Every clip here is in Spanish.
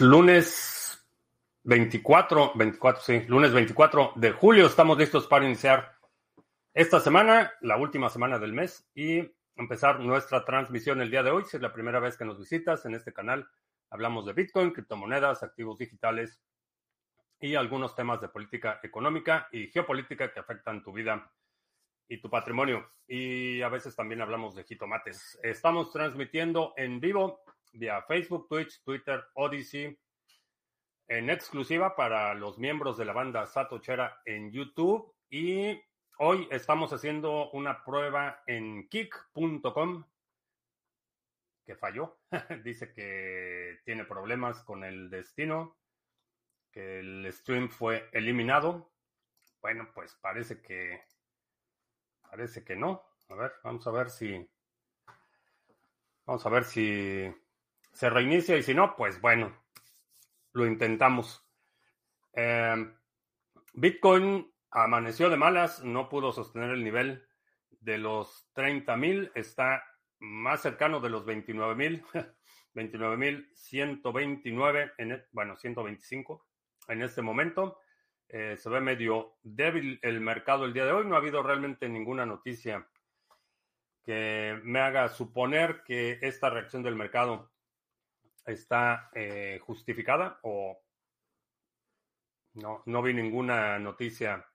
lunes 24, 24, sí, lunes 24 de julio. Estamos listos para iniciar esta semana, la última semana del mes, y empezar nuestra transmisión el día de hoy. Si es la primera vez que nos visitas en este canal, hablamos de Bitcoin, criptomonedas, activos digitales y algunos temas de política económica y geopolítica que afectan tu vida y tu patrimonio. Y a veces también hablamos de jitomates. Estamos transmitiendo en vivo vía Facebook, Twitch, Twitter, Odyssey, en exclusiva para los miembros de la banda Satochera en YouTube. Y hoy estamos haciendo una prueba en kick.com que falló. Dice que tiene problemas con el destino, que el stream fue eliminado. Bueno, pues parece que parece que no. A ver, vamos a ver si vamos a ver si se reinicia y si no, pues bueno, lo intentamos. Em, Bitcoin amaneció de malas, no pudo sostener el nivel de los 30 mil, está más cercano de los 29 mil, 29 mil 129, en, e, bueno, 125 en este momento. Eh, se ve medio débil el mercado el día de hoy, no ha habido realmente ninguna noticia que me haga suponer que esta reacción del mercado está eh, justificada o no, no vi ninguna noticia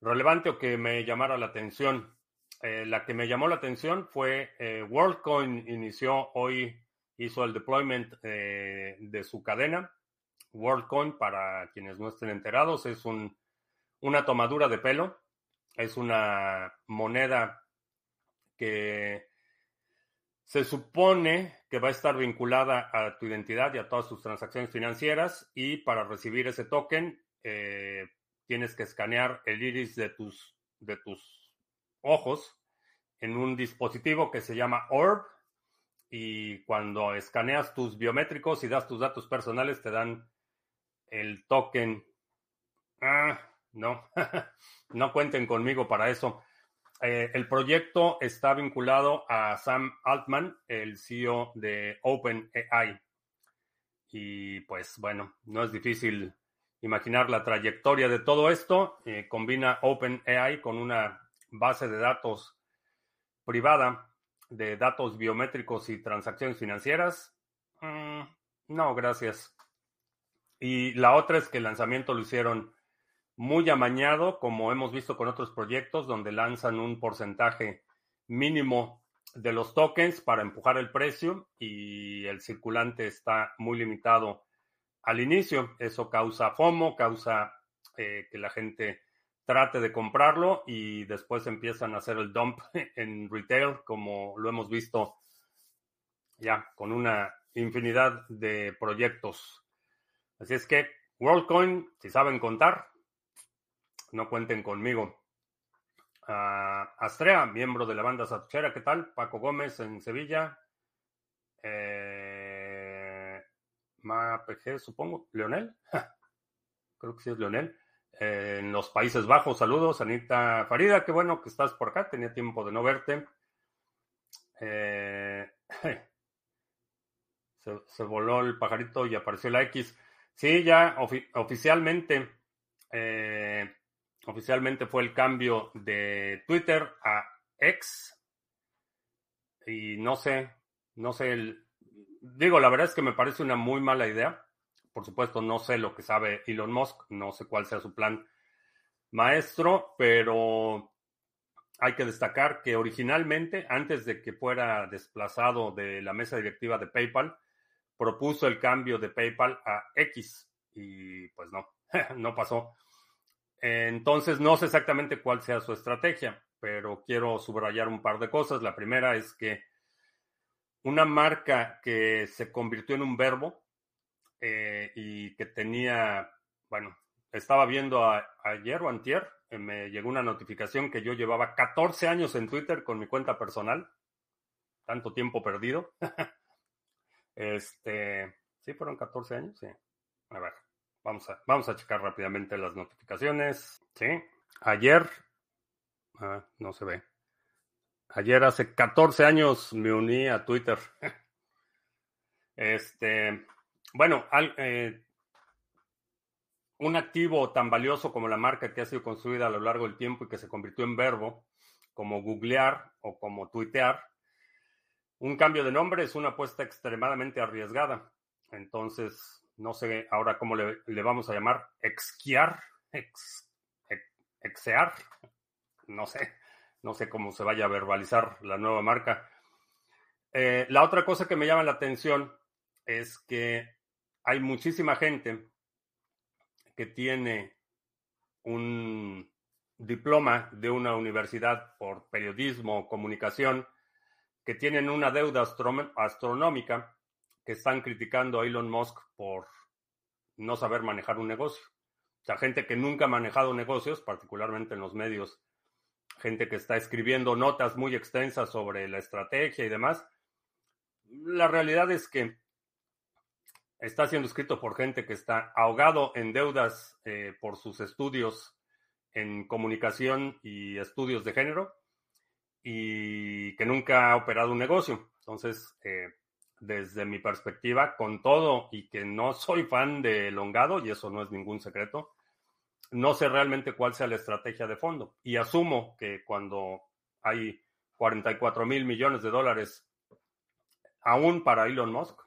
relevante o que me llamara la atención. Eh, la que me llamó la atención fue eh, WorldCoin inició hoy, hizo el deployment de su cadena. WorldCoin, para quienes no estén enterados, es un, una tomadura de pelo. Es una moneda que se supone que va a estar vinculada a tu identidad y a todas tus transacciones financieras y para recibir ese token eh, tienes que escanear el iris de tus, de tus ojos en un dispositivo que se llama Orb y cuando escaneas tus biométricos y das tus datos personales te dan el token. Ah, no, no cuenten conmigo para eso. Eh, el proyecto está vinculado a Sam Altman, el CEO de OpenAI. Y pues bueno, no es difícil imaginar la trayectoria de todo esto. Eh, combina OpenAI con una base de datos privada de datos biométricos y transacciones financieras. Mm, no, gracias. Y la otra es que el lanzamiento lo hicieron muy amañado, como hemos visto con otros proyectos, donde lanzan un porcentaje mínimo de los tokens para empujar el precio y el circulante está muy limitado al inicio. Eso causa FOMO, causa eh, que la gente trate de comprarlo y después empiezan a hacer el dump en retail, como lo hemos visto ya con una infinidad de proyectos. Así es que WorldCoin, si saben contar, no cuenten conmigo. Astrea, miembro de la banda Satuchera, ¿qué tal? Paco Gómez en Sevilla. Eh, MAPG, supongo. ¿Leonel? Creo que sí es Leonel. en los Países Bajos, saludos. Anita Farida, qué bueno que estás por acá. Tenía tiempo de no verte. Eh, se, voló el pajarito y apareció la X. Sí, ya oficialmente. Eh, Oficialmente fue el cambio de Twitter a X. Y no sé, no sé, el, digo, la verdad es que me parece una muy mala idea. Por supuesto, no sé lo que sabe Elon Musk, no sé cuál sea su plan maestro, pero hay que destacar que originalmente, antes de que fuera desplazado de la mesa directiva de PayPal, propuso el cambio de PayPal a X y pues no, no pasó. Entonces, no sé exactamente cuál sea su estrategia, pero quiero subrayar un par de cosas. La primera es que una marca que se convirtió en un verbo eh, y que tenía, bueno, estaba viendo ayer o antier, eh, me llegó una notificación que yo llevaba 14 años en Twitter con mi cuenta personal, tanto tiempo perdido. este, ¿sí fueron 14 años? Sí. A ver. Vamos a, vamos a checar rápidamente las notificaciones. Sí. Ayer. Ah, no se ve. Ayer hace 14 años me uní a Twitter. Este. bueno, eh, un activo tan valioso como la marca que ha sido construida a lo largo del tiempo y que se convirtió en verbo, como googlear o como tuitear, un cambio de nombre es una apuesta extremadamente arriesgada. Entonces, no sé ahora cómo le, vamos a llamar, exquiar, ex, exear, no sé, no sé cómo se vaya a verbalizar la nueva marca. Eh, la otra cosa que me llama la atención es que hay muchísima gente que tiene un diploma de una universidad por periodismo o comunicación, que tienen una deuda astronómica, que están criticando a Elon Musk por no saber manejar un negocio. O sea, gente que nunca ha manejado negocios, particularmente en los medios, gente que está escribiendo notas muy extensas sobre la estrategia y demás. La realidad es que está siendo escrito por gente que está ahogado en deudas eh, por sus estudios en comunicación y estudios de género y que nunca ha operado un negocio. Entonces, eh, desde mi perspectiva, con todo y que no soy fan de Longado, y eso no es ningún secreto, no sé realmente cuál sea la estrategia de fondo. Y asumo que cuando hay 44 mil millones de dólares aún para Elon Musk,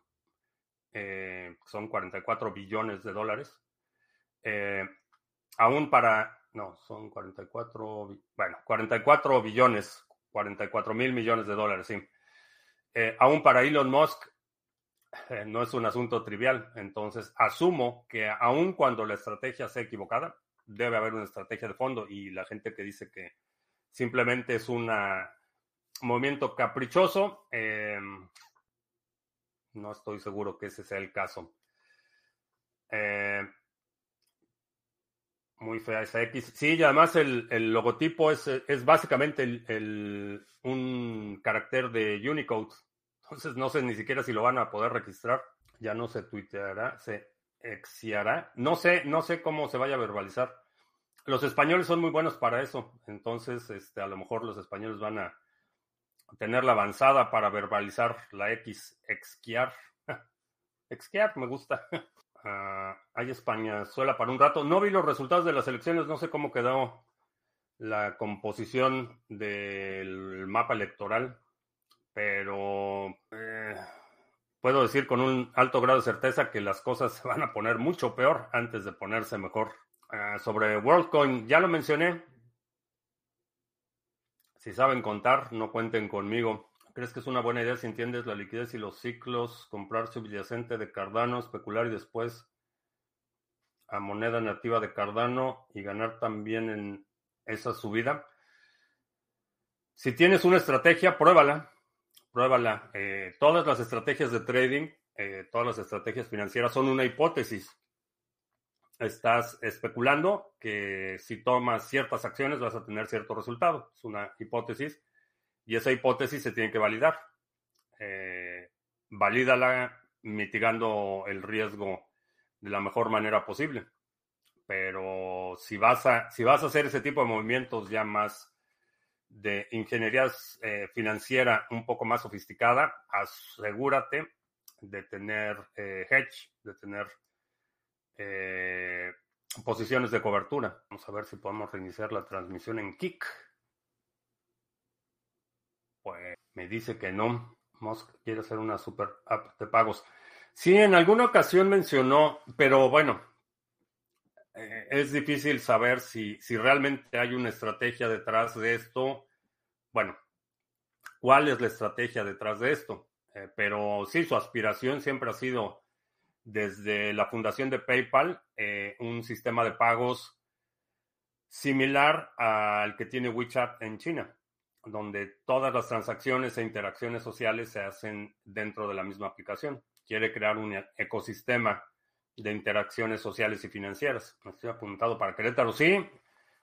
eh, son 44 billones de dólares, eh, aún para, no, son 44, bueno, 44 billones, 44 mil millones de dólares, sí. Eh, aún para Elon Musk no es un asunto trivial. Entonces, asumo que aún cuando la estrategia sea equivocada, debe haber una estrategia de fondo y la gente que dice que simplemente es un movimiento caprichoso, no estoy seguro que ese sea el caso. Eh, muy fea esa X. Sí, y además el, logotipo es, es básicamente el, un carácter de Unicode. Entonces no sé ni siquiera si lo van a poder registrar. Ya no se tuiteará, se exiará. No sé, no sé cómo se vaya a verbalizar. Los españoles son muy buenos para eso. Entonces, este, a lo mejor los españoles van a tener la avanzada para verbalizar la X, exquiar. exquiar, me gusta. Ah, hay España suela para un rato. No vi los resultados de las elecciones, no sé cómo quedó la composición del mapa electoral, pero eh, puedo decir con un alto grado de certeza que las cosas se van a poner mucho peor antes de ponerse mejor. Ah, sobre WorldCoin, ya lo mencioné, si saben contar, no cuenten conmigo. ¿Crees que es una buena idea si entiendes la liquidez y los ciclos, comprar subyacente de Cardano, especular y después a moneda nativa de Cardano y ganar también en esa subida? Si tienes una estrategia, pruébala. Pruébala. Eh, todas las estrategias de trading, eh, todas las estrategias financieras son una hipótesis estás especulando que si tomas ciertas acciones vas a tener cierto resultado. Es una hipótesis y esa hipótesis se tiene que validar. Eh, valídala mitigando el riesgo de la mejor manera posible. Pero si vas a, si vas a hacer ese tipo de movimientos ya más de ingeniería eh, financiera un poco más sofisticada, asegúrate de tener eh, hedge, de tener eh, posiciones de cobertura. Vamos a ver si podemos reiniciar la transmisión en Kik. Pues me dice que no. Musk quiere hacer una super app de pagos. Sí, en alguna ocasión mencionó, pero bueno, eh, es difícil saber si, si realmente hay una estrategia detrás de esto. Bueno, ¿cuál es la estrategia detrás de esto? Eh, pero sí, su aspiración siempre ha sido desde la fundación de PayPal eh, un sistema de pagos similar al que tiene WeChat en China, donde todas las transacciones e interacciones sociales se hacen dentro de la misma aplicación. Quiere crear un ecosistema de interacciones sociales y financieras. estoy apuntado para Querétaro, sí.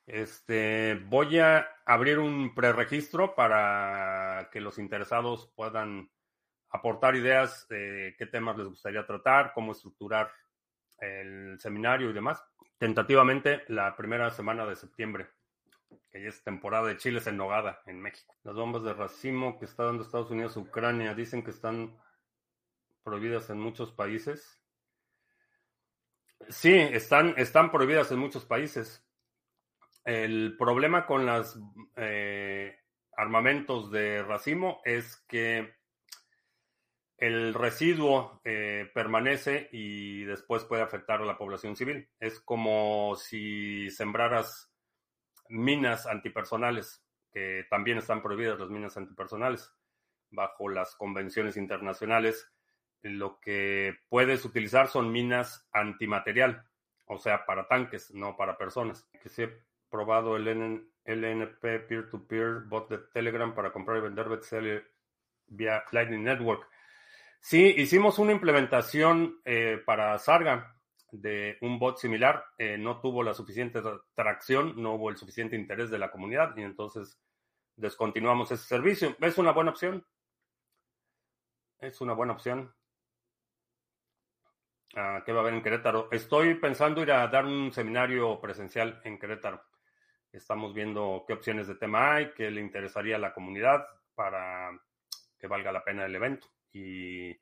Este, voy a abrir un preregistro para que los interesados puedan aportar ideas de qué temas les gustaría tratar, cómo estructurar el seminario y demás. Tentativamente la primera semana de septiembre, que ya es temporada de chiles en nogada en México. Las bombas de racimo que está dando Estados Unidos a Ucrania dicen que están prohibidas en muchos países. Sí, están, están prohibidas en muchos países. El problema con los eh, armamentos de racimo es que el residuo eh, permanece y después puede afectar a la población civil. Es como si sembraras minas antipersonales, que también están prohibidas las minas antipersonales bajo las convenciones internacionales. Lo que puedes utilizar son minas antimaterial, o sea, para tanques, no para personas. Que se he probado el LNP peer-to-peer bot de Telegram para comprar y vender BTC vía Lightning Network. Sí, hicimos una implementación eh, para Sarga de un bot similar. Eh, no tuvo la suficiente tracción, no hubo el suficiente interés de la comunidad y entonces descontinuamos ese servicio. Es una buena opción. Es una buena opción. Ah, ¿Qué va a haber en Querétaro? Estoy pensando ir a dar un seminario presencial en Querétaro. Estamos viendo qué opciones de tema hay, qué le interesaría a la comunidad para que valga la pena el evento y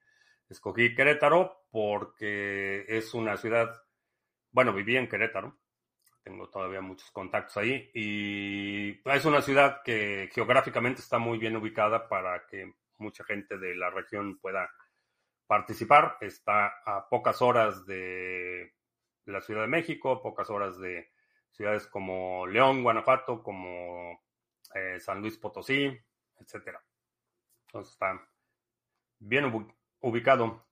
escogí Querétaro porque es una ciudad, bueno, viví en Querétaro, tengo todavía muchos contactos ahí y es una ciudad que geográficamente está muy bien ubicada para que mucha gente de la región pueda participar. Está a pocas horas de la Ciudad de México, pocas horas de ciudades como León, Guanajuato, como eh, San Luis Potosí, etcétera. Entonces está bien ubicado.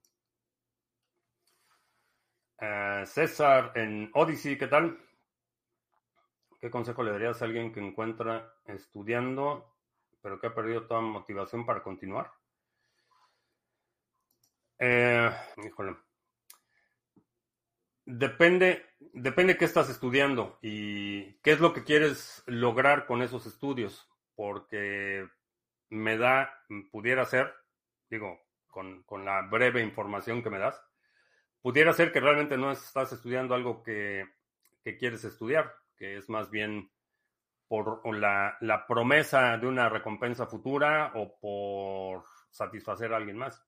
Eh, César en Odyssey, ¿qué tal? ¿Qué consejo le darías a alguien que encuentra estudiando, pero que ha perdido toda motivación para continuar? Eh, híjole. Depende, depende qué estás estudiando y qué es lo que quieres lograr con esos estudios, porque me da, pudiera ser, digo, con, la breve información que me das, pudiera ser que realmente no estás estudiando algo que, quieres estudiar, que es más bien por la, la, promesa de una recompensa futura o por satisfacer a alguien más.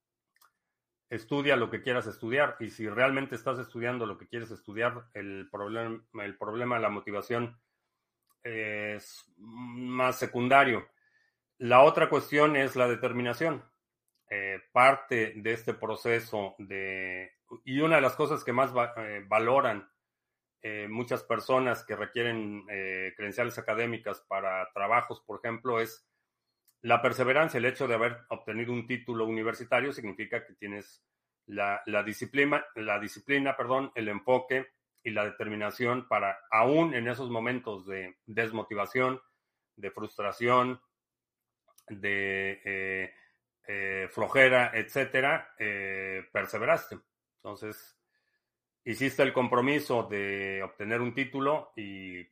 Estudia lo que quieras estudiar y si realmente estás estudiando lo que quieres estudiar, el problema, el problema de la motivación es más secundario. La otra cuestión es la determinación. Eh, parte de este proceso de, y una de las cosas que más eh, valoran eh, muchas personas que requieren credenciales académicas para trabajos, por ejemplo, es la perseverancia. El hecho de haber obtenido un título universitario significa que tienes la, disciplina, la disciplina, perdón, el enfoque y la determinación para, aún en esos momentos de desmotivación, de frustración, de eh, flojera, etcétera, eh, perseveraste. Entonces, hiciste el compromiso de obtener un título y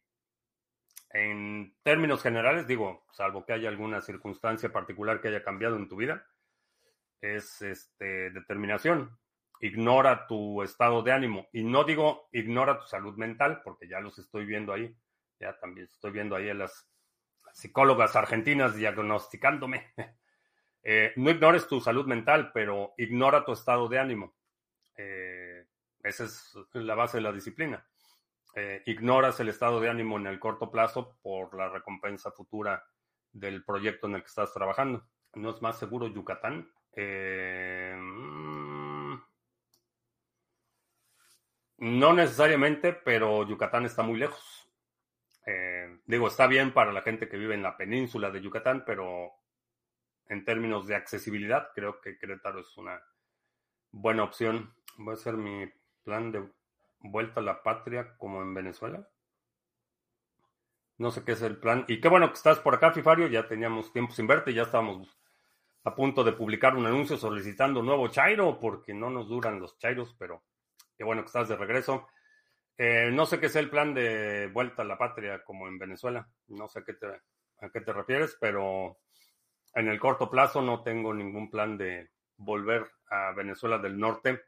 en términos generales, digo, salvo que haya alguna circunstancia particular que haya cambiado en tu vida, es este, determinación. Ignora tu estado de ánimo. Y no digo ignora tu salud mental, porque ya los estoy viendo ahí. Ya también estoy viendo ahí a las psicólogas argentinas diagnosticándome. Eh, no ignores tu salud mental, pero ignora tu estado de ánimo. Eh, esa es la base de la disciplina. Eh, ignoras el estado de ánimo en el corto plazo por la recompensa futura del proyecto en el que estás trabajando. ¿No es más seguro Yucatán? Mm, no necesariamente, pero Yucatán está muy lejos. digo, está bien para la gente que vive en la península de Yucatán, pero en términos de accesibilidad, creo que Querétaro es una buena opción. Voy a hacer mi plan de vuelta a la patria como en Venezuela. No sé qué es el plan. Y qué bueno que estás por acá, Fifario. Ya teníamos tiempo sin verte. Ya estábamos a punto de publicar un anuncio solicitando nuevo Chairo, porque no nos duran los Chairos, pero qué bueno que estás de regreso. Eh, no sé qué es el plan de vuelta a la patria como en Venezuela. No sé a qué te, a qué te refieres, pero en el corto plazo no tengo ningún plan de volver a Venezuela del Norte.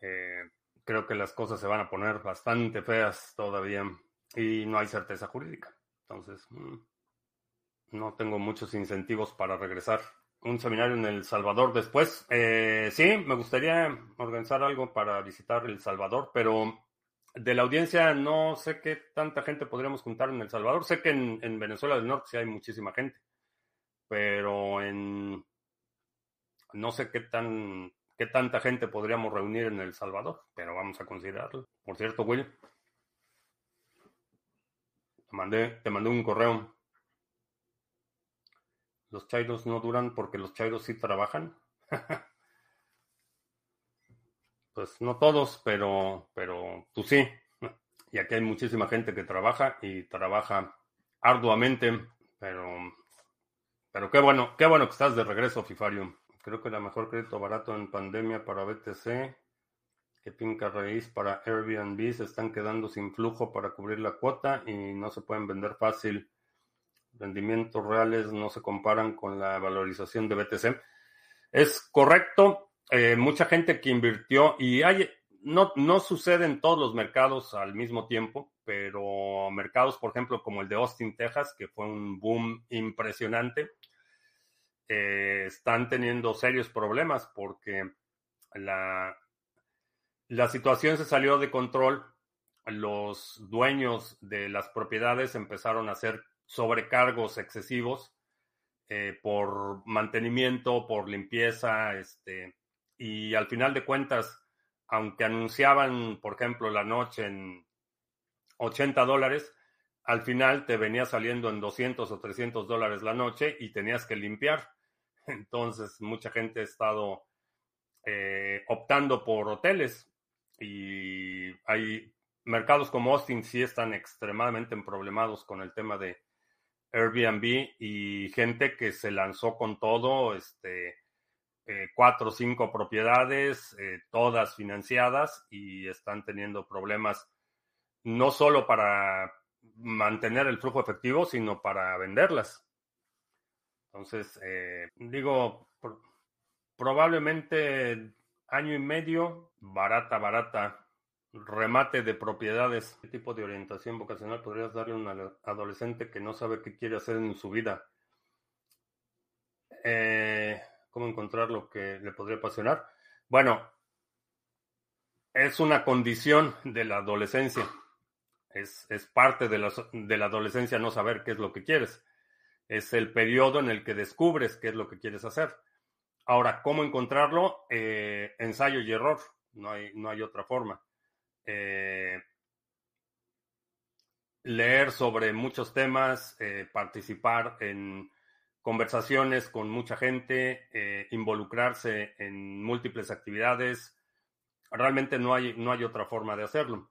Eh, creo que las cosas se van a poner bastante feas todavía y no hay certeza jurídica. Entonces, mm, no tengo muchos incentivos para regresar. Un seminario en El Salvador después. Eh, sí, me gustaría organizar algo para visitar El Salvador, pero de la audiencia no sé qué tanta gente podríamos juntar en El Salvador. Sé que en, en Venezuela del Norte sí hay muchísima gente, pero en no sé qué tan qué tanta gente podríamos reunir en El Salvador, pero vamos a considerarlo. Por cierto, Will, te mandé, te mandé un correo. Los chairos no duran porque los chairos sí trabajan. pues no todos, pero, pero tú sí. Y aquí hay muchísima gente que trabaja y trabaja arduamente, pero, pero qué bueno, qué bueno que estás de regreso, Fifario. Creo que la mejor crédito barato en pandemia para BTC que Pinca Raíz para Airbnb se están quedando sin flujo para cubrir la cuota y no se pueden vender fácil. Rendimientos reales no se comparan con la valorización de BTC. Es correcto. Eh, mucha gente que invirtió y hay, no, no sucede en todos los mercados al mismo tiempo, pero mercados, por ejemplo, como el de Austin, Texas, que fue un boom impresionante eh, están teniendo serios problemas porque la, la situación se salió de control. Los dueños de las propiedades empezaron a hacer sobrecargos excesivos eh, por mantenimiento, por limpieza, este, y al final de cuentas, aunque anunciaban, por ejemplo, la noche en 80 dólares, al final te venía saliendo en 200 o 300 dólares la noche y tenías que limpiar. Entonces, mucha gente ha estado eh, optando por hoteles y hay mercados como Austin sí están extremadamente problemados con el tema de Airbnb y gente que se lanzó con todo, este, eh, cuatro o cinco propiedades, eh, todas financiadas y están teniendo problemas no solo para mantener el flujo efectivo, sino para venderlas. Entonces, eh, digo, probablemente año y medio, barata, barata, remate de propiedades. ¿Qué tipo de orientación vocacional podrías darle a un adolescente que no sabe qué quiere hacer en su vida? Eh, ¿Cómo encontrar lo que le podría apasionar? Bueno, es una condición de la adolescencia. Es, parte de la, de la adolescencia no saber qué es lo que quieres es el periodo en el que descubres qué es lo que quieres hacer. Ahora, ¿cómo encontrarlo? Eh, ensayo y error. No hay, no hay otra forma. Eh, leer sobre muchos temas, eh, participar en conversaciones con mucha gente, involucrarse en múltiples actividades. Realmente no hay, no hay otra forma de hacerlo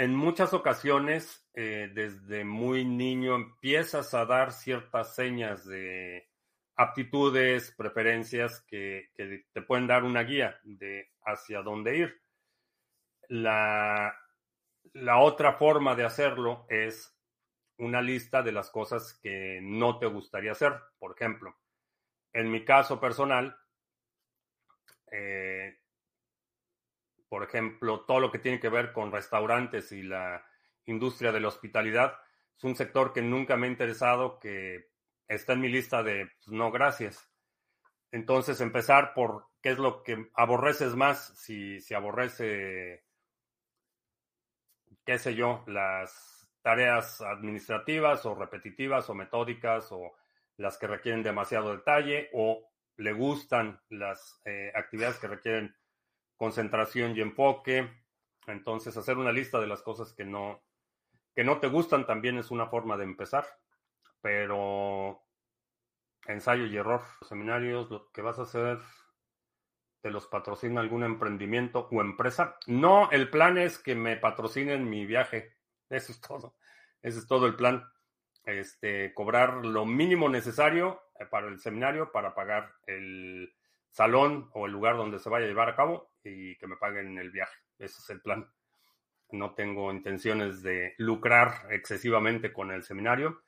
en muchas ocasiones, eh, desde muy niño, empiezas a dar ciertas señas de aptitudes, preferencias que, te pueden dar una guía de hacia dónde ir. La, otra forma de hacerlo es una lista de las cosas que no te gustaría hacer. Por ejemplo, en mi caso personal, eh, por ejemplo, todo lo que tiene que ver con restaurantes y la industria de la hospitalidad, es un sector que nunca me ha interesado, que está en mi lista de pues, no gracias. Entonces, empezar por qué es lo que aborreces más, si, si aborrece, qué sé yo, las tareas administrativas o repetitivas o metódicas o las que requieren demasiado detalle o le gustan las eh, actividades que requieren concentración y enfoque. Entonces, hacer una lista de las cosas que no, que no te gustan también es una forma de empezar. Pero ensayo y error. Seminarios, lo que vas a hacer, ¿te los patrocina algún emprendimiento o empresa? No, el plan es que me patrocinen mi viaje. Eso es todo. Ese es todo el plan. Este, cobrar lo mínimo necesario eh, para el seminario para pagar el salón o el lugar donde se vaya a llevar a cabo y que me paguen el viaje. Ese es el plan. No tengo intenciones de lucrar excesivamente con el seminario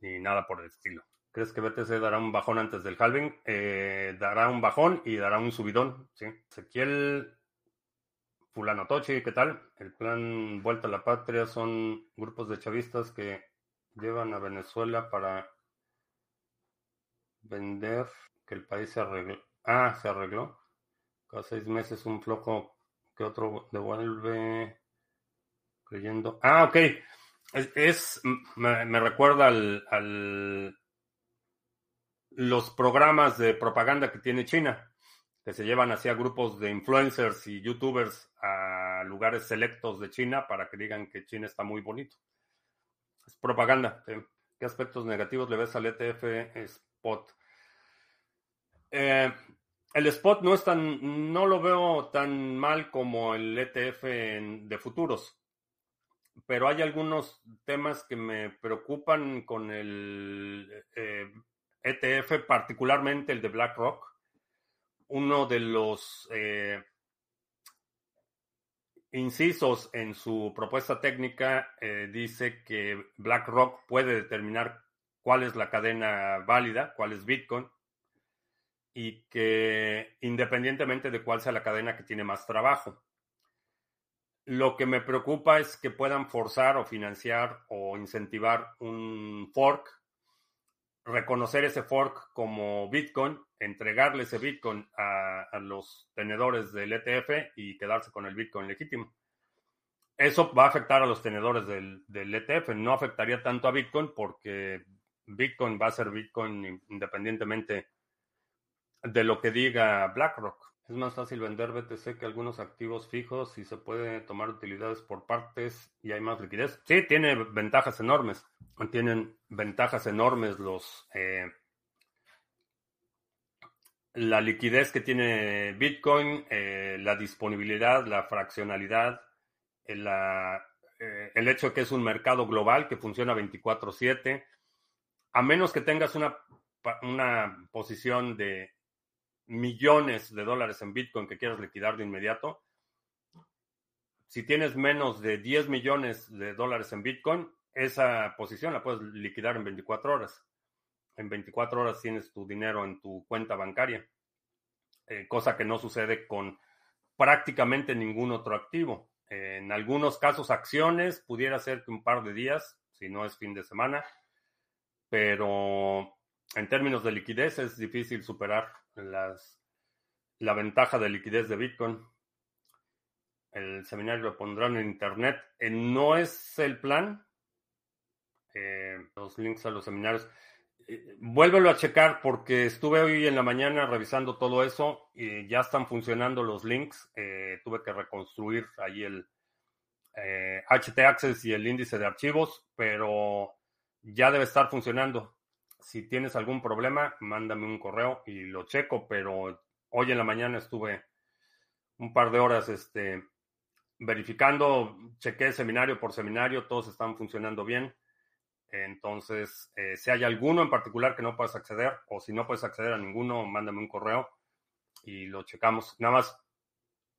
ni nada por el estilo. ¿Crees que BTC dará un bajón antes del halving? Eh, dará un bajón y dará un subidón. ¿sí? Ezequiel Fulano Tochi, ¿qué tal? El plan Vuelta a la Patria son grupos de chavistas que llevan a Venezuela para vender que el país se arregle. Ah, se arregló. Cada seis meses un flojo ¿Qué otro devuelve? Creyendo. Ah, ok. Es, me, recuerda al, los programas de propaganda que tiene China, que se llevan hacia grupos de influencers y youtubers a lugares selectos de China para que digan que China está muy bonito. Es propaganda. ¿Qué aspectos negativos le ves al ETF Spot? Eh, el spot no es tan, no lo veo tan mal como el ETF de futuros, pero hay algunos temas que me preocupan con el ETF, eh, e particularmente el de BlackRock. Uno de los eh, incisos en su propuesta técnica eh, dice que BlackRock puede determinar cuál es la cadena válida, cuál es Bitcoin y que independientemente de cuál sea la cadena que tiene más trabajo. Lo que me preocupa es que puedan forzar o financiar o incentivar un fork, reconocer ese fork como Bitcoin, entregarle ese Bitcoin a, los tenedores del ETF y quedarse con el Bitcoin legítimo. Eso va a afectar a los tenedores del, del ETF, no afectaría tanto a Bitcoin porque Bitcoin va a ser Bitcoin independientemente de lo que diga BlackRock. Es más fácil vender BTC que algunos activos fijos y se puede tomar utilidades por partes y hay más liquidez. Sí, tiene ventajas enormes. Tienen ventajas enormes los... Eh, la liquidez que tiene Bitcoin, eh, la disponibilidad, la fraccionalidad, eh, el hecho de que es un mercado global que funciona 24/7, a menos que tengas una, una posición de millones de dólares en Bitcoin que quieras liquidar de inmediato, si tienes menos de 10 millones de dólares en Bitcoin, esa posición la puedes liquidar en 24 horas. En 24 horas tienes tu dinero en tu cuenta bancaria, eh, cosa que no sucede con prácticamente ningún otro activo. en algunos casos, acciones pudiera ser que un par de días, si no es fin de semana, pero en términos de liquidez es difícil superar las, la ventaja de liquidez de Bitcoin. El seminario lo pondrán en internet. Eh, no es el plan. Eh, los links a los seminarios. Eh, vuélvelo a checar porque estuve hoy en la mañana revisando todo eso y ya están funcionando los links. tuve que reconstruir ahí el HT Access y el índice de archivos, pero ya debe estar funcionando si tienes algún problema, mándame un correo y lo checo, pero hoy en la mañana estuve un par de horas este, verificando, chequé seminario por seminario, todos están funcionando bien. Entonces, eh, si hay alguno en particular que no puedas acceder o si no puedes acceder a ninguno, mándame un correo y lo checamos. Nada más,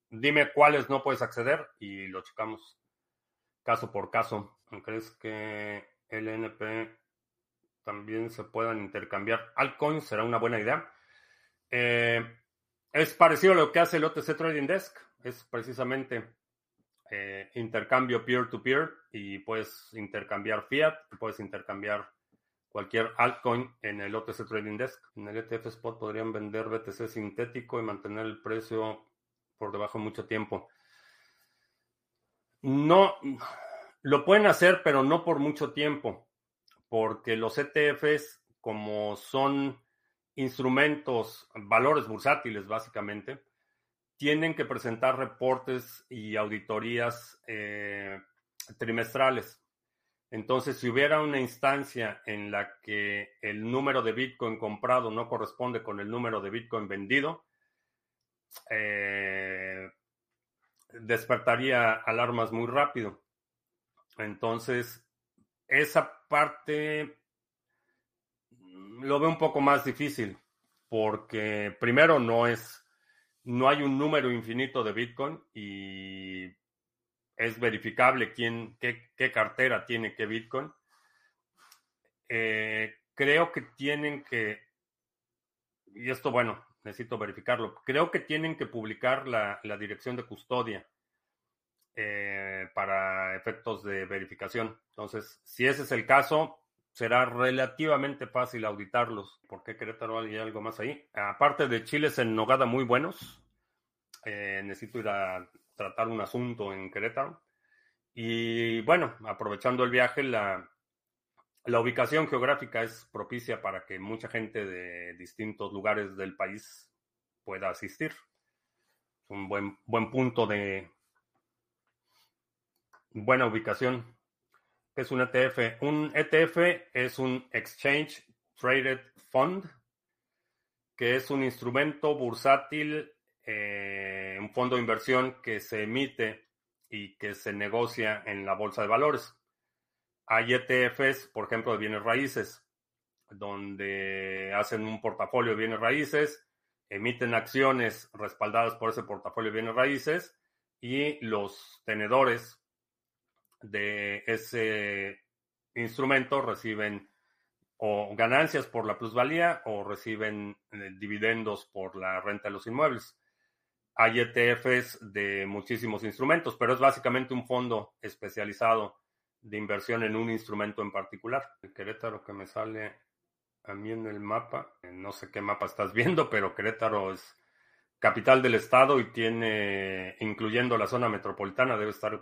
dime cuáles no puedes acceder y lo checamos caso por caso. ¿Crees que LNP también se puedan intercambiar altcoins, será una buena idea. Eh, es parecido a lo que hace el OTC Trading Desk, es precisamente eh, intercambio peer-to-peer y puedes intercambiar fiat, puedes intercambiar cualquier altcoin en el OTC Trading Desk. En el ETF Spot podrían vender BTC sintético y mantener el precio por debajo de mucho tiempo. No, lo pueden hacer, pero no por mucho tiempo porque los ETFs, como son instrumentos, valores bursátiles básicamente, tienen que presentar reportes y auditorías eh, trimestrales. Entonces, si hubiera una instancia en la que el número de Bitcoin comprado no corresponde con el número de Bitcoin vendido, eh, despertaría alarmas muy rápido. Entonces, esa parte mm, lo veo un poco más difícil porque primero no es, no hay un número infinito de Bitcoin y es verificable quién, qué, cartera tiene qué Bitcoin. Eh, creo que tienen que, y esto bueno, necesito verificarlo, creo que tienen que publicar la, la dirección de custodia eh, para efectos de verificación. Entonces, si ese es el caso, será relativamente fácil auditarlos. ¿Por qué Querétaro hay algo más ahí? Aparte de chiles en nogada muy buenos, eh, necesito ir a tratar un asunto en Querétaro. Y bueno, aprovechando el viaje, la, la ubicación geográfica es propicia para que mucha gente de distintos lugares del país pueda asistir. Es un buen, buen punto de buena ubicación. Es un ETF. Un ETF es un Exchange Traded Fund, que es un instrumento bursátil, eh, un fondo de inversión que se emite y que se negocia en la bolsa de valores. Hay ETFs, por ejemplo, de bienes raíces, donde hacen un portafolio de bienes raíces, emiten acciones respaldadas por ese portafolio de bienes raíces y los tenedores de ese instrumento reciben o ganancias por la plusvalía o reciben eh, dividendos por la renta de los inmuebles. Hay ETFs de muchísimos instrumentos, pero es básicamente un fondo especializado de inversión en un instrumento en particular. El Querétaro que me sale a mí en el mapa, eh, no sé qué mapa estás viendo, pero Querétaro es capital del estado y tiene, incluyendo la zona metropolitana, debe estar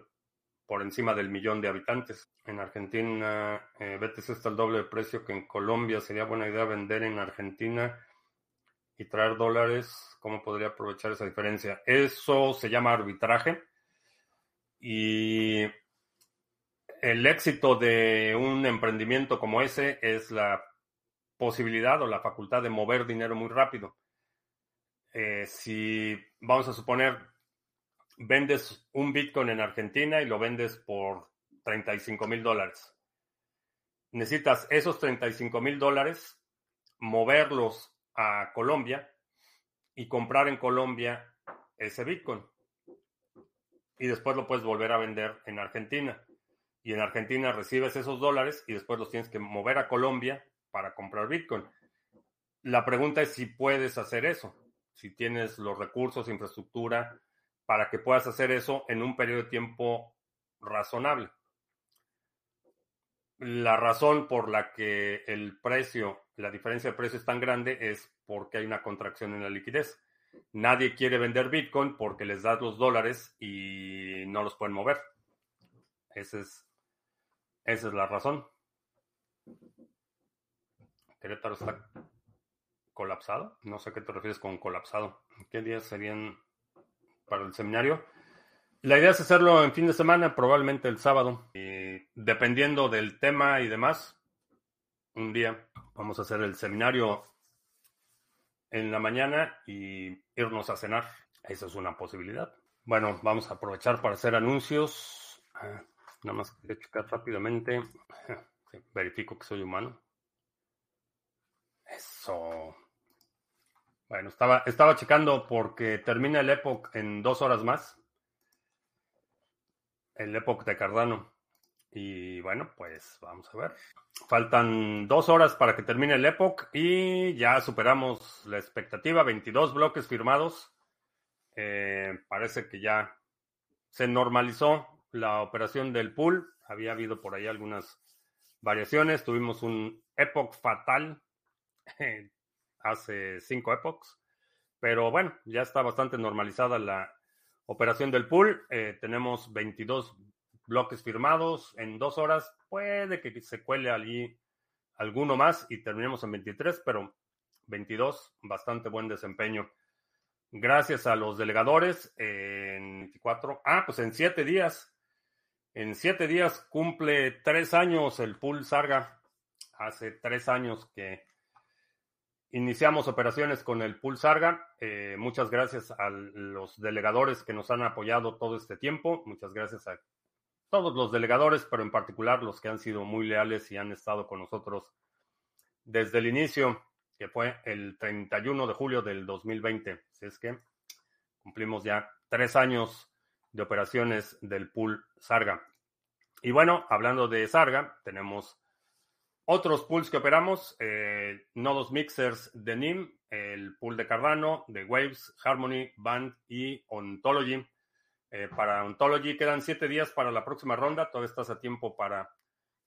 por encima del millón de habitantes. En Argentina, eh, BTC está el doble de precio que en Colombia. Sería buena idea vender en Argentina y traer dólares. ¿Cómo podría aprovechar esa diferencia? Eso se llama arbitraje. Y el éxito de un emprendimiento como ese es la posibilidad o la facultad de mover dinero muy rápido. Eh, si vamos a suponer vendes un Bitcoin en Argentina y lo vendes por 35 mil dólares. Necesitas esos 35 mil dólares, moverlos a Colombia y comprar en Colombia ese Bitcoin. Y después lo puedes volver a vender en Argentina. Y en Argentina recibes esos dólares y después los tienes que mover a Colombia para comprar Bitcoin. La pregunta es si puedes hacer eso, si tienes los recursos, infraestructura, para que puedas hacer eso en un periodo de tiempo razonable. La razón por la que el precio, la diferencia de precio es tan grande es porque hay una contracción en la liquidez. Nadie quiere vender Bitcoin porque les das los dólares y no los pueden mover. Esa es, esa es la razón. Querétaro está colapsado. No sé a qué te refieres con colapsado. ¿Qué días serían para el seminario. La idea es hacerlo en fin de semana, probablemente el sábado. Y dependiendo del tema y demás, un día vamos a hacer el seminario en la mañana y irnos a cenar. Esa es una posibilidad. Bueno, vamos a aprovechar para hacer anuncios. Ah, nada más que checar rápidamente. verifico que soy humano. Eso. Bueno, estaba, estaba checando porque termina el Epoch en dos horas más. El Epoch de Cardano. Y bueno, pues vamos a ver. Faltan dos horas para que termine el Epoch y ya superamos la expectativa. 22 bloques firmados. Eh, parece que ya se normalizó la operación del pool. Había habido por ahí algunas variaciones. Tuvimos un Epoch fatal hace cinco epochs. Pero bueno, ya está bastante normalizada la operación del pool. Eh, tenemos 22 bloques firmados en dos horas. Puede que se cuele allí alguno más y terminemos en 23, pero 22, bastante buen desempeño. Gracias a los delegadores en 24. Ah, pues en siete días. En siete días cumple tres años el pool Sarga. Hace tres años que Iniciamos operaciones con el Pool Sarga. Eh, muchas gracias a los delegadores que nos han apoyado todo este tiempo. Muchas gracias a todos los delegadores, pero en particular los que han sido muy leales y han estado con nosotros desde el inicio, que fue el 31 de julio del 2020. Así es que cumplimos ya tres años de operaciones del Pool Sarga. Y bueno, hablando de Sarga, tenemos otros pools que operamos, eh, nodos mixers de NIM, el pool de Cardano, de Waves, Harmony, Band y Ontology. Eh, para Ontology quedan siete días para la próxima ronda, todavía estás a tiempo para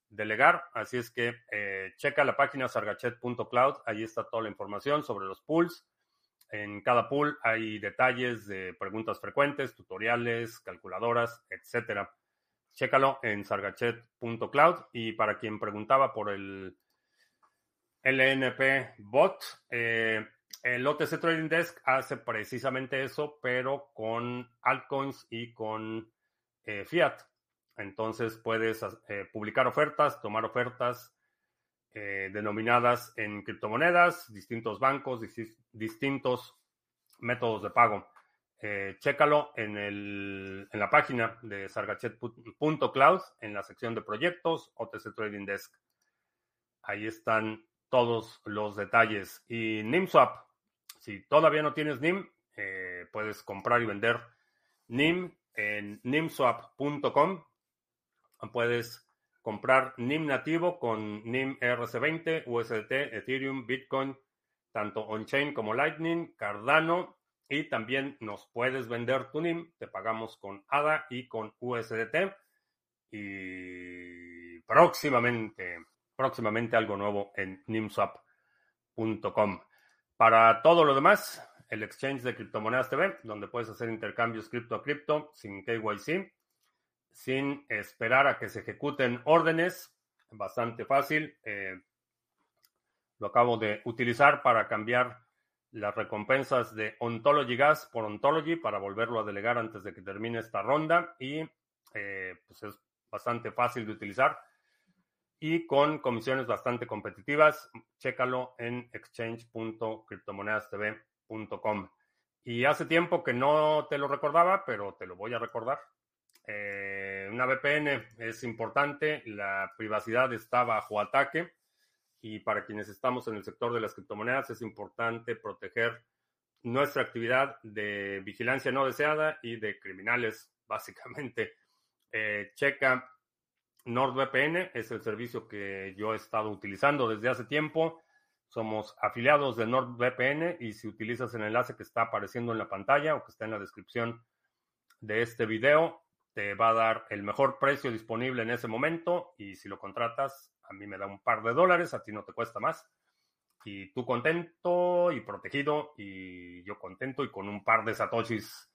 delegar, así es que eh, checa la página sargachet.cloud, ahí está toda la información sobre los pools. En cada pool hay detalles de preguntas frecuentes, tutoriales, calculadoras, etcétera. Chécalo en sargachet.cloud. Y para quien preguntaba por el LNP bot, eh, el OTC Trading Desk hace precisamente eso, pero con altcoins y con eh, fiat. Entonces puedes eh, publicar ofertas, tomar ofertas denominadas en criptomonedas, distintos bancos, distintos métodos de pago. Eh, chécalo en, el, en la página de sargachet.cloud, en la sección de proyectos, OTC Trading Desk. Ahí están todos los detalles. Y NIMSwap, si todavía no tienes NIM, eh, puedes comprar y vender NIM en nimswap.com. Puedes comprar NIM nativo con NIM RC20, USDT, Ethereum, Bitcoin, tanto on-chain como Lightning, Cardano, y también nos puedes vender tu NIM, te pagamos con ADA y con USDT. Y próximamente, próximamente algo nuevo en nimswap.com. Para todo lo demás, el exchange de criptomonedas TV, donde puedes hacer intercambios cripto a cripto sin KYC sin esperar a que se ejecuten órdenes. Bastante fácil. Eh, lo acabo de utilizar para cambiar las recompensas de Ontology Gas por Ontology para volverlo a delegar antes de que termine esta ronda y eh, pues es bastante fácil de utilizar y con comisiones bastante competitivas. Chécalo en exchange.cryptomonedastv.com. Y hace tiempo que no te lo recordaba, pero te lo voy a recordar. Eh, una VPN es importante, la privacidad está bajo ataque y para quienes estamos en el sector de las criptomonedas es importante proteger nuestra actividad de vigilancia no deseada y de criminales, básicamente. Eh, checa NordVPN, es el servicio que yo he estado utilizando desde hace tiempo. Somos afiliados de NordVPN y si utilizas el enlace que está apareciendo en la pantalla o que está en la descripción de este video, te va a dar el mejor precio disponible en ese momento y si lo contratas, a mí me da un par de dólares, a ti no te cuesta más. Y tú contento y protegido y yo contento y con un par de satoshis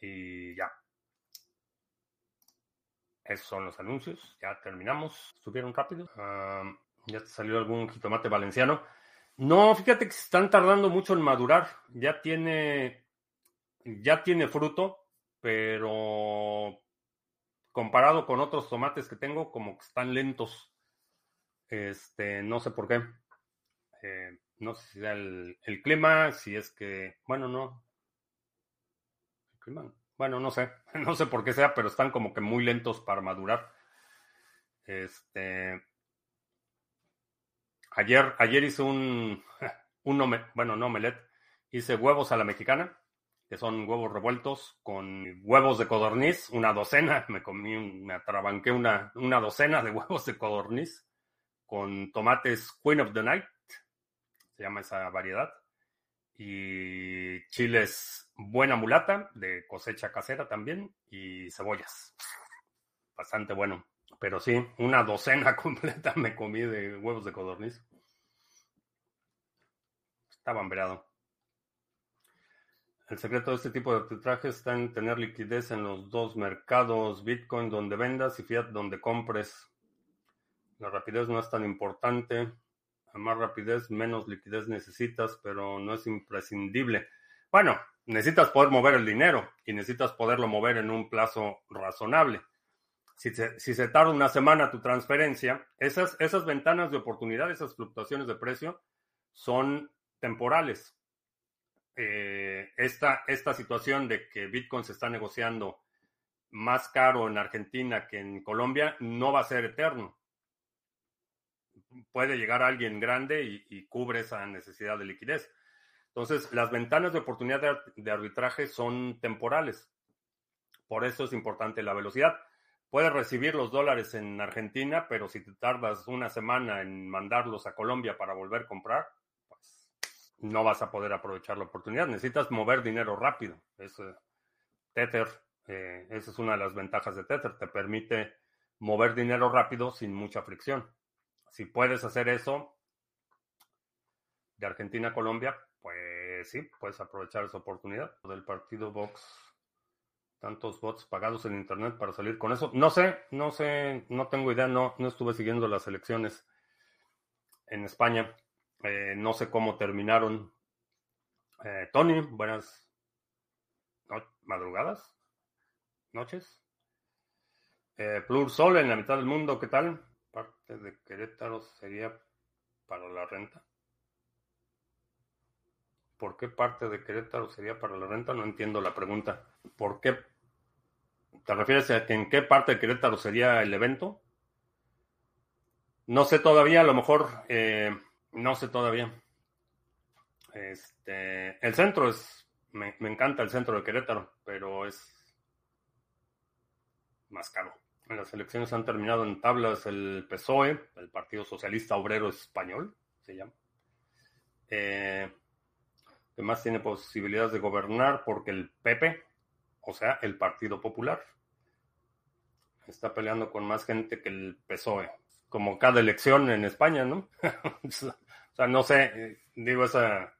y ya. Esos son los anuncios. Ya terminamos. ¿Estuvieron rápido? ya te salió algún jitomate valenciano. No, fíjate que se están tardando mucho en madurar. Ya tiene, ya tiene fruto pero comparado con otros tomates que tengo, como que están lentos. Este, no sé por qué. Eh, no sé si sea el, clima, si es que, bueno, no. El clima, bueno, no sé, no sé por qué sea, pero están como que muy lentos para madurar. Este, ayer, ayer hice un, un bueno, no omelette, hice huevos a la mexicana que son huevos revueltos con huevos de codorniz, una docena, me comí, me atrabanqué una, una docena de huevos de codorniz con tomates Queen of the Night, se llama esa variedad, y chiles buena mulata, de cosecha casera también, y cebollas. Bastante bueno. Pero sí, una docena completa me comí de huevos de codorniz. Estaba hambrado. El secreto de este tipo de arbitraje está en tener liquidez en los dos mercados, Bitcoin donde vendas y Fiat donde compres. La rapidez no es tan importante. A más rapidez, menos liquidez necesitas, pero no es imprescindible. Bueno, necesitas poder mover el dinero y necesitas poderlo mover en un plazo razonable. Si se, si se tarda una semana tu transferencia, esas, esas ventanas de oportunidad, esas fluctuaciones de precio son temporales eh, esta, esta situación de que Bitcoin se está negociando más caro en Argentina que en Colombia no va a ser eterno. Puede llegar alguien grande y, cubre esa necesidad de liquidez. Entonces, las ventanas de oportunidad de, arbitraje son temporales. Por eso es importante la velocidad. Puedes recibir los dólares en Argentina, pero si te tardas una semana en mandarlos a Colombia para volver a comprar, no vas a poder aprovechar la oportunidad. Necesitas mover dinero rápido. Es, Tether, eh, esa es una de las ventajas de Tether, te permite mover dinero rápido sin mucha fricción. Si puedes hacer eso de Argentina a Colombia, Pues sí, puedes aprovechar esa oportunidad del partido Vox. Tantos bots pagados en internet para salir con eso. No sé, no sé, no tengo idea, no, no estuve siguiendo las elecciones en España. Eh, no sé cómo terminaron. Eh, Tony, buenas madrugadas, noches. Eh, Plur Sol en la mitad del mundo, ¿qué tal? Parte de Querétaro sería para la renta. ¿Por qué parte de Querétaro sería para la renta? No entiendo la pregunta. ¿Por qué? ¿Te refieres a que en qué parte de Querétaro sería el evento? No sé todavía, a lo mejor, eh, no sé todavía. Este, el centro es, me, me encanta el centro de Querétaro, pero es más caro. Las elecciones han terminado en tablas el PSOE, el Partido Socialista Obrero Español, se llama. Eh, que más tiene posibilidades de gobernar porque el PP, o sea, el Partido Popular, está peleando con más gente que el PSOE. Como cada elección en España, ¿no? o sea, no sé, eh, digo esa,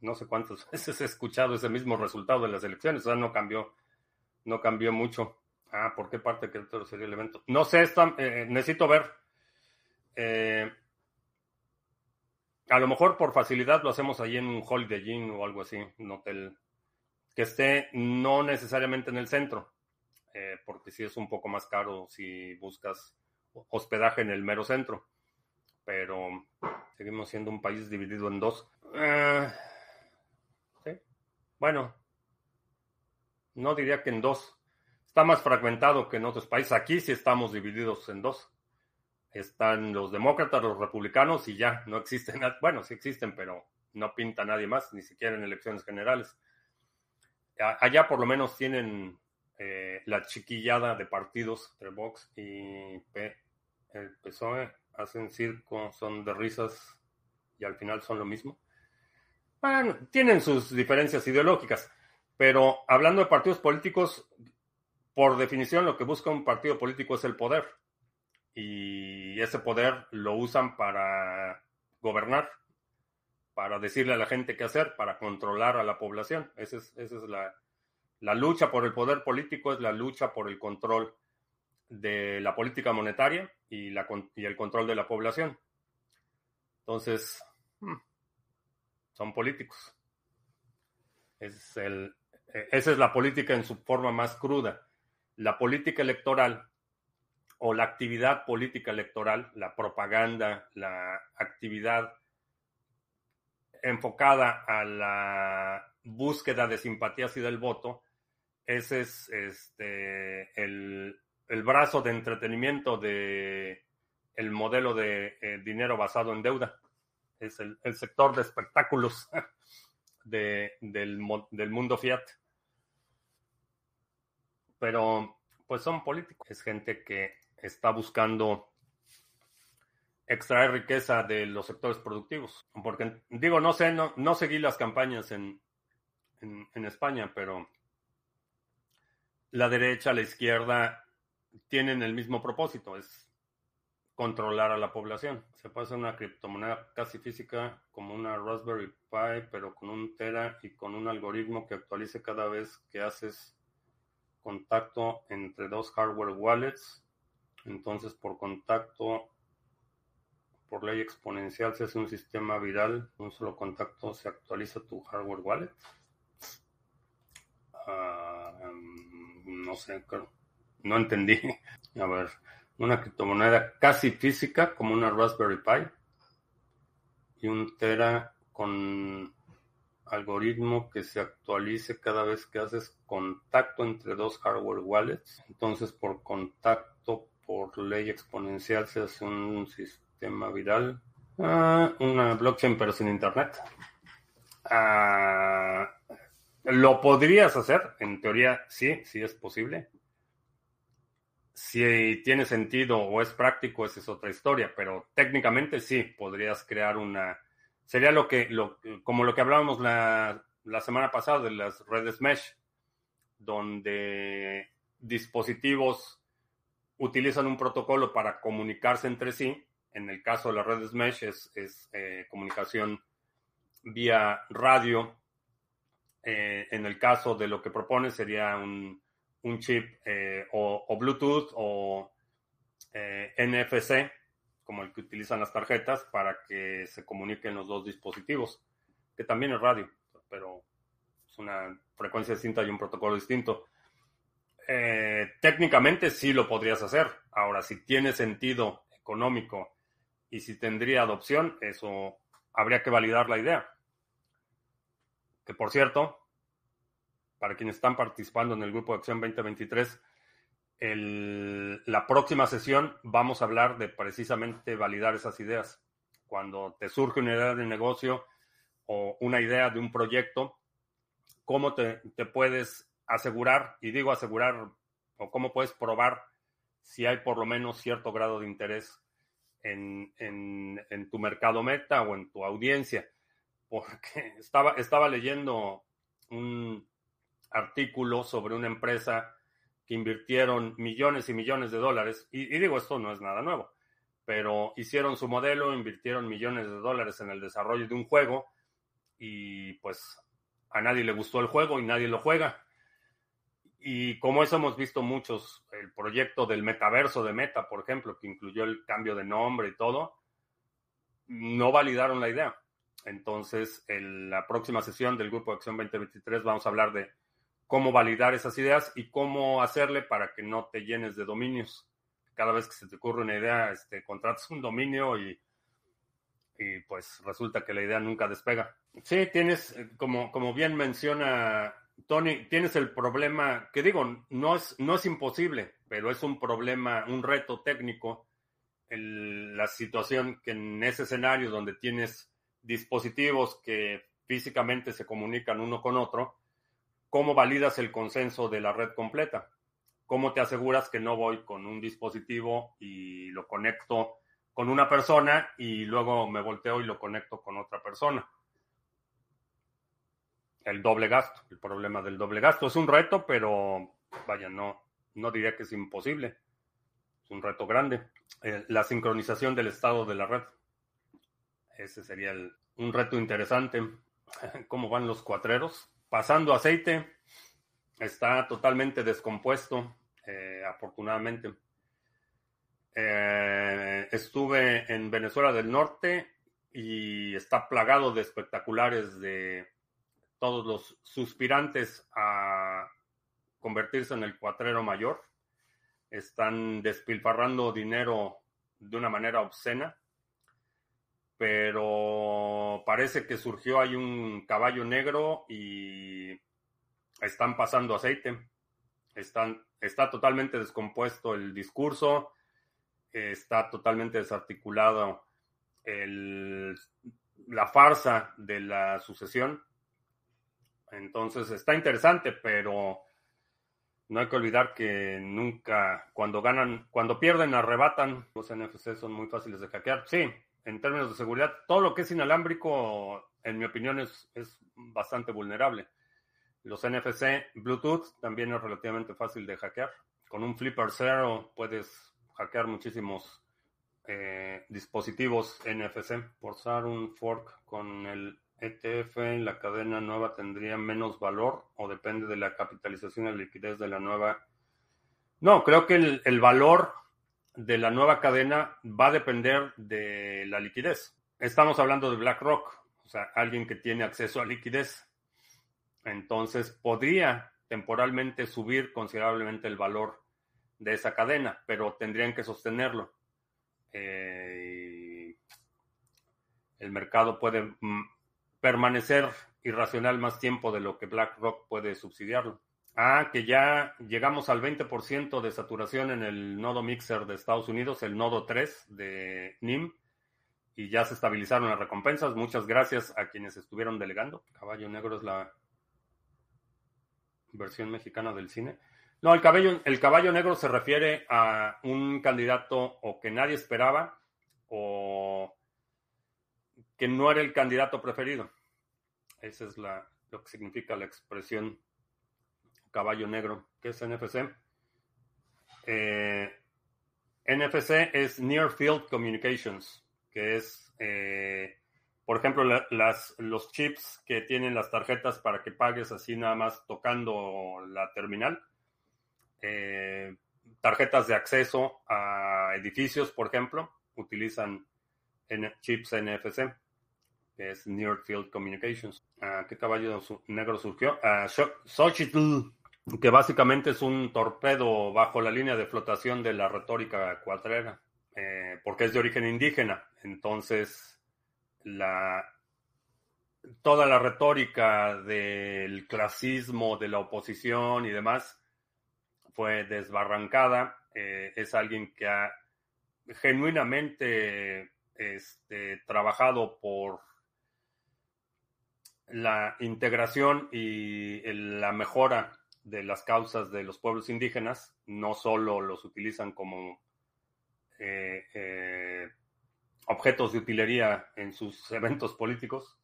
no sé cuántas veces he escuchado ese mismo resultado de las elecciones, o sea, no cambió, no cambió mucho. Ah, ¿por qué parte de Querétaro sería el evento? No sé, está, eh, necesito ver. Eh, a lo mejor por facilidad lo hacemos ahí en un Holiday Inn o algo así, un hotel que esté no necesariamente en el centro, eh, porque sí es un poco más caro si buscas hospedaje en el mero centro. Pero seguimos siendo un país dividido en dos. ¿sí? Bueno, no diría que en dos Está más fragmentado que en otros países. Aquí sí estamos divididos en dos. Están los demócratas, los republicanos y ya, no existen. Bueno, sí existen, pero no pinta nadie más, ni siquiera en elecciones generales. Allá por lo menos tienen eh, la chiquillada de partidos entre Vox y el PSOE. Hacen circo, son de risas y al final son lo mismo. Bueno, tienen sus diferencias ideológicas, pero hablando de partidos políticos, por definición, lo que busca un partido político es el poder. Y ese poder lo usan para gobernar, para decirle a la gente qué hacer, para controlar a la población. Esa es, la, lucha por el poder político, es la lucha por el control de la política monetaria y, el control de la población. Entonces, hmm, son políticos. E, esa es la política en su forma más cruda la política electoral o la actividad política electoral, la propaganda, la actividad enfocada a la búsqueda de simpatías y del voto, ese es este, el, brazo de entretenimiento de el modelo de eh, dinero basado en deuda. Es el, sector de espectáculos del, del mundo fiat pero pues son políticos. Es gente que está buscando extraer riqueza de los sectores productivos. Porque digo, no sé, no, no seguí las campañas en, en, España, pero la derecha, la izquierda tienen el mismo propósito, es controlar a la población. Se hacer una criptomoneda casi física como una Raspberry Pi, pero con un Tera y con un algoritmo que actualice cada vez que haces contacto entre dos hardware wallets. Entonces, por contacto, por ley exponencial, se hace un sistema viral. Un solo contacto se actualiza tu hardware wallet. Ah, em, no sé, no entendí. A ver, una criptomoneda casi física como una Raspberry Pi y un Tera con algoritmo que se actualice cada vez que haces contacto entre dos hardware wallets. Entonces, por contacto, por ley exponencial, se hace un sistema viral. Ah, una blockchain, pero sin internet. Ah, lo podrías hacer, en teoría sí, sí es posible. Si tiene sentido o es práctico, esa es otra historia, pero técnicamente sí, podrías crear una sería lo que, lo, como lo que hablábamos la, la semana pasada de las redes mesh, donde dispositivos utilizan un protocolo para comunicarse entre sí. En el caso de las redes mesh es, es eh, comunicación vía radio. Eh, en el caso de lo que propone sería un, chip eh, o, Bluetooth o NFC, como el que utilizan las tarjetas, para que se comuniquen los dos dispositivos, que también es radio, pero es una frecuencia distinta y un protocolo distinto. técnicamente sí lo podrías hacer. Ahora, si tiene sentido económico y si tendría adopción, eso habría que validar la idea. Que por cierto, para quienes están participando en el grupo de Acción 2023, la próxima sesión vamos a hablar de precisamente validar esas ideas. Cuando te surge una idea de negocio o una idea de un proyecto, ¿cómo te, puedes asegurar, y digo asegurar, o cómo puedes probar si hay por lo menos cierto grado de interés en, tu mercado meta o en tu audiencia. Porque estaba, estaba leyendo un artículo sobre una empresa que invirtieron millones y millones de dólares, y, digo, esto no es nada nuevo, pero hicieron su modelo, invirtieron millones de dólares en el desarrollo de un juego y pues a nadie le gustó el juego y nadie lo juega. Y como eso hemos visto muchos, el proyecto del metaverso de Meta, por ejemplo, que incluyó el cambio de nombre y todo, no validaron la idea. Entonces, en la próxima sesión del Grupo Acción 2023 vamos a hablar de cómo validar esas ideas y cómo hacerle para que no te llenes de dominios. Cada vez que se te ocurre una idea, este, contratas un dominio y, y pues resulta que la idea nunca despega. Sí, tienes, eh, como, como bien menciona Tony, tienes el problema, que digo, no es, no es imposible, pero es un problema, un reto técnico, la situación que en ese escenario donde tienes dispositivos que físicamente se comunican uno con otro, ¿cómo validas el consenso de la red completa? ¿Cómo te aseguras que no voy con un dispositivo y lo conecto con una persona y luego me volteo y lo conecto con otra persona? el doble gasto, el problema del doble gasto. Es un reto, pero vaya, no, no diría que es imposible. Es un reto grande. Eh, la sincronización del estado de la red. Ese sería un reto interesante. ¿Cómo van los cuatreros? Pasando aceite. Está totalmente descompuesto, eh, afortunadamente. Eh, estuve en Venezuela del Norte y está plagado de espectaculares de todos los suspirantes a convertirse en el cuatrero mayor están despilfarrando dinero de una manera obscena, pero parece que surgió ahí un caballo negro y están pasando aceite. Está totalmente descompuesto el discurso, está totalmente desarticulado la farsa de la sucesión entonces está interesante, pero no hay que olvidar que nunca, cuando ganan, cuando pierden, arrebatan. Los NFC son muy fáciles de hackear. Sí, en términos de seguridad, todo lo que es inalámbrico, en mi opinión, es, es bastante vulnerable. Los NFC Bluetooth también es relativamente fácil de hackear. Con un Flipper Zero puedes hackear muchísimos eh, dispositivos NFC. Forzar un fork con el ETF en la cadena nueva tendría menos valor o depende de la capitalización y liquidez de la nueva? No, creo que el, valor de la nueva cadena va a depender de la liquidez. Estamos hablando de BlackRock, o sea, alguien que tiene acceso a liquidez. Entonces podría temporalmente subir considerablemente el valor de esa cadena, pero tendrían que sostenerlo. Eh, el mercado puede mm, permanecer irracional más tiempo de lo que BlackRock puede subsidiarlo. Ah, que ya llegamos al 20% de saturación en el nodo mixer de Estados Unidos, el nodo 3 de NIM, y ya se estabilizaron las recompensas. Muchas gracias a quienes estuvieron delegando. Caballo Negro es la versión mexicana del cine. No, el caballo, el caballo negro se refiere a un candidato o que nadie esperaba o que no era el candidato preferido. Esa es la, lo que significa la expresión caballo negro. ¿Qué es NFC? Eh, NFC es Near Field Communications, que es, eh, por ejemplo, los chips que tienen las tarjetas para que pagues así nada más tocando la terminal. Eh, tarjetas de acceso a edificios, por ejemplo, utilizan chips NFC, que es Near Field Communications. Ah, ¿Qué caballo negro surgió? Uh, Xochitl, que básicamente es un torpedo bajo la línea de flotación de la retórica cuatrera, eh, porque es de origen indígena. Entonces, la, toda la retórica del clasismo, de la oposición y demás fue desbarrancada. Eh, es alguien que ha genuinamente este, trabajado por la integración y la mejora de las causas de los pueblos indígenas, no solo los utilizan como eh, eh, objetos de utilería en sus eventos políticos.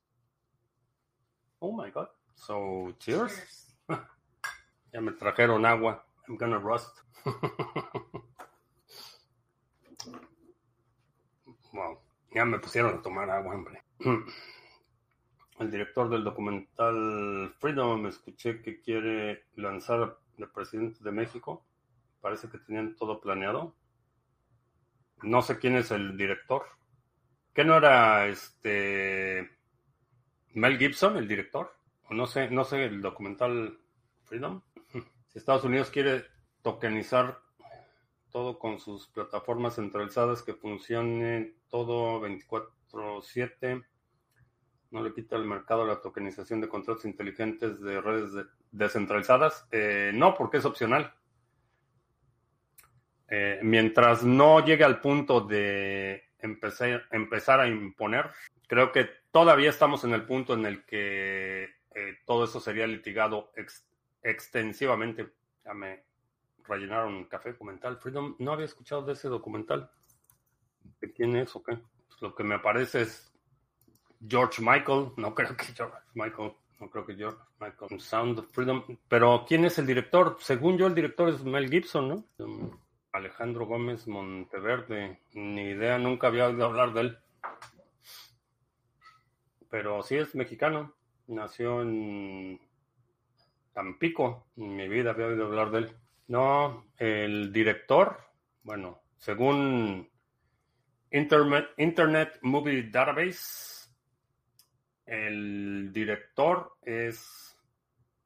Oh my god. So, cheers. ya me trajeron agua. I'm gonna rust. wow. Ya me pusieron a tomar agua, hombre. El director del documental Freedom escuché que quiere lanzar el presidente de México. Parece que tenían todo planeado. No sé quién es el director. ¿Qué no era este Mel Gibson, el director? O no sé, no sé el documental Freedom. Si Estados Unidos quiere tokenizar todo con sus plataformas centralizadas que funcione todo 24/7 no le quita el mercado la tokenización de contratos inteligentes de redes descentralizadas. Eh, no, porque es opcional. Eh, mientras no llegue al punto de empezar, a imponer, creo que todavía estamos en el punto en el que eh, todo eso sería litigado extensivamente. Ya me rellenaron café documental. Freedom, no había escuchado de ese documental. ¿De quién es o qué? Pues lo que me aparece es George Michael. No creo que George Michael. No creo que George Michael. Sound of Freedom. Pero ¿quién es el director? Según yo, el director es Mel Gibson, ¿no? Alejandro Gómez Monteverde, ni idea, nunca había oído hablar de él. Pero sí es mexicano, nació en Tampico, en mi vida había oído hablar de él. No, el director, bueno, según Internet, Internet Movie Database, el director es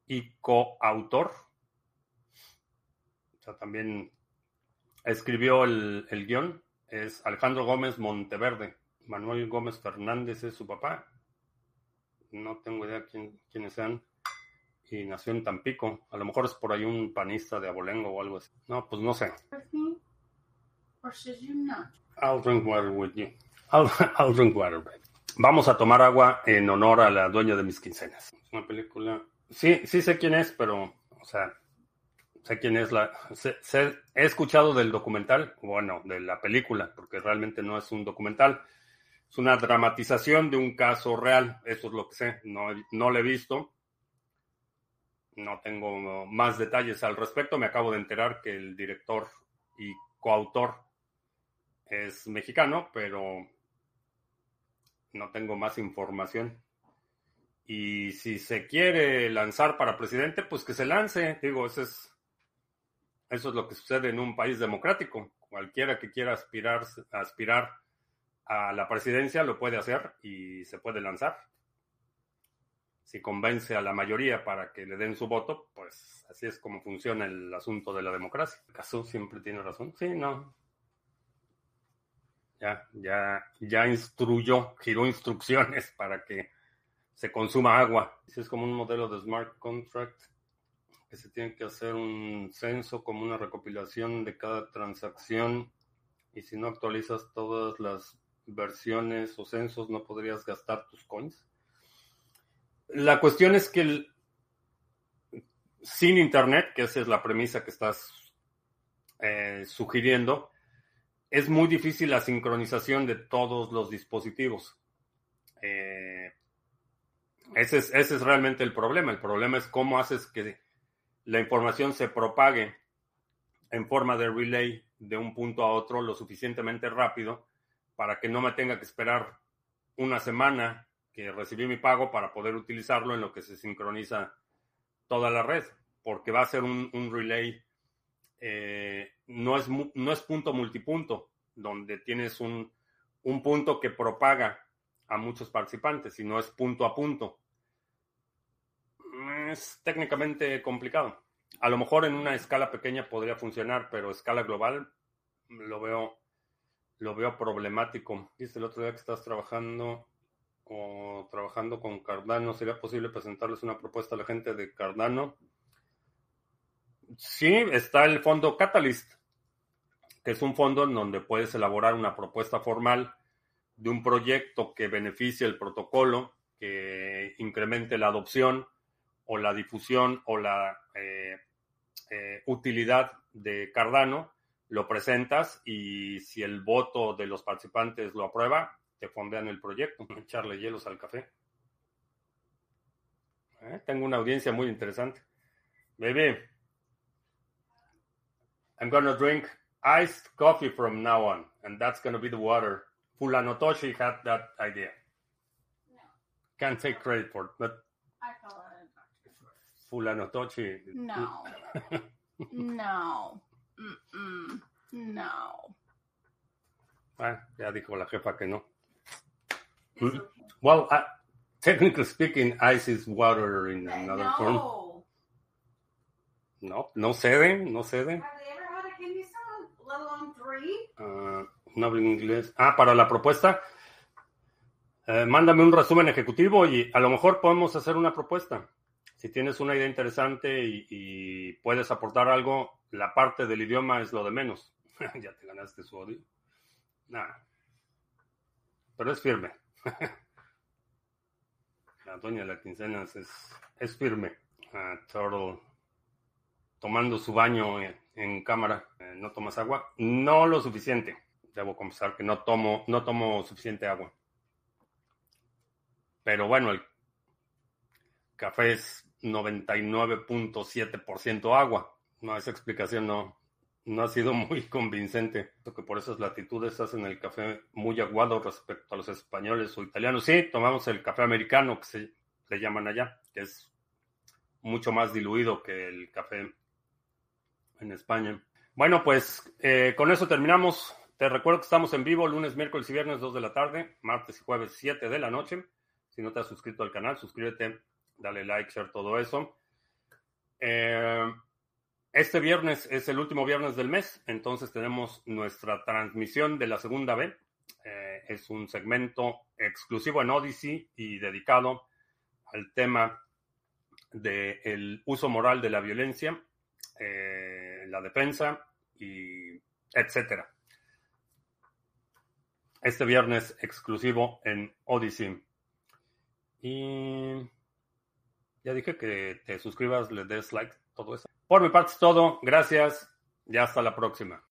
y coautor. O sea, también escribió el, guion es Alejandro Gómez Monteverde. Manuel Gómez Fernández es su papá. No tengo idea quién, quiénes sean. Y nació en Tampico. A lo mejor es por ahí un panista de abolengo o algo así. No, pues no sé. I'll drink water with you. I'll, drink water. Vamos a tomar agua en honor a la dueña de mis quincenas. Es una película. Sí, sí sé quién es, pero, o sea, sé quién es la... he escuchado del documental, bueno, de la película, porque realmente no es un documental, es una dramatización de un caso real, eso es lo que sé, no, no lo he visto, no tengo más detalles al respecto, me acabo de enterar que el director y coautor es mexicano, pero no tengo más información. Y si se quiere lanzar para presidente, pues que se lance. Digo, ese es eso es lo que sucede en un país democrático. Cualquiera que quiera aspirar, aspirar a la presidencia lo puede hacer y se puede lanzar. Si convence a la mayoría para que le den su voto, pues así es como funciona el asunto de la democracia. ¿Acaso siempre tiene razón? Sí, no. Ya, ya, ya instruyó, giró instrucciones para que se consuma agua. es como un modelo de smart contract que se tiene que hacer un censo como una recopilación de cada transacción y si no actualizas todas las versiones o censos no podrías gastar tus coins. La cuestión es que sin Internet, que esa es la premisa que estás eh, sugiriendo, es muy difícil la sincronización de todos los dispositivos. Eh, ese, es, ese es realmente el problema. El problema es cómo haces que la información se propague en forma de relay de un punto a otro lo suficientemente rápido para que no me tenga que esperar una semana que recibí mi pago para poder utilizarlo en lo que se sincroniza toda la red, porque va a ser un, relay, eh, no, es, no es punto multipunto, donde tienes un, un punto que propaga a muchos participantes, sino es punto a punto. Es técnicamente complicado. A lo mejor en una escala pequeña podría funcionar, pero escala global lo veo, lo veo problemático. Viste el otro día que estás trabajando o trabajando con Cardano, ¿sería posible presentarles una propuesta a la gente de Cardano? Sí, está el fondo Catalyst, que es un fondo en donde puedes elaborar una propuesta formal de un proyecto que beneficie el protocolo, que incremente la adopción o la difusión o la eh, eh, utilidad de Cardano, lo presentas y si el voto de los participantes lo aprueba, te fondean el proyecto. Echarle hielos al café. Eh, tengo una audiencia muy interesante. Baby, I'm gonna drink iced coffee from now on, and that's gonna be the water. Fulanotoshi had that idea. No. Can't take credit for it, but I call it Fulanotochi. No. no. Mm-mm. No. Ah, ya dijo la jefa que no. Okay. Well, uh, technically speaking, ice is water in another no. form. No, no ceden, no ceden. Uh, no hablo inglés. Ah, para la propuesta. Eh, mándame un resumen ejecutivo y a lo mejor podemos hacer una propuesta. Si tienes una idea interesante y, puedes aportar algo, la parte del idioma es lo de menos. ya te ganaste su odio. Nada. Pero es firme. la doña de la quincena es, es firme. Uh, tomando su baño en, cámara. Eh, ¿No tomas agua? No lo suficiente debo confesar que no tomo, no tomo suficiente agua. Pero bueno, el café es 99.7% agua. No, esa explicación no, no ha sido muy convincente. Que por esas latitudes hacen el café muy aguado respecto a los españoles o italianos. Sí, tomamos el café americano, que se le llaman allá, que es mucho más diluido que el café en España. Bueno, pues eh, con eso terminamos. Te recuerdo que estamos en vivo lunes, miércoles y viernes 2 de la tarde, martes y jueves 7 de la noche. Si no te has suscrito al canal, suscríbete, dale like, share todo eso. Eh, este viernes es el último viernes del mes, entonces tenemos nuestra transmisión de la segunda B. Eh, es un segmento exclusivo en Odyssey y dedicado al tema del uso moral de la violencia, eh, la defensa y etcétera este viernes exclusivo en Odyssey. Y ya dije que te suscribas, le des like, todo eso. Por mi parte es todo. Gracias y hasta la próxima.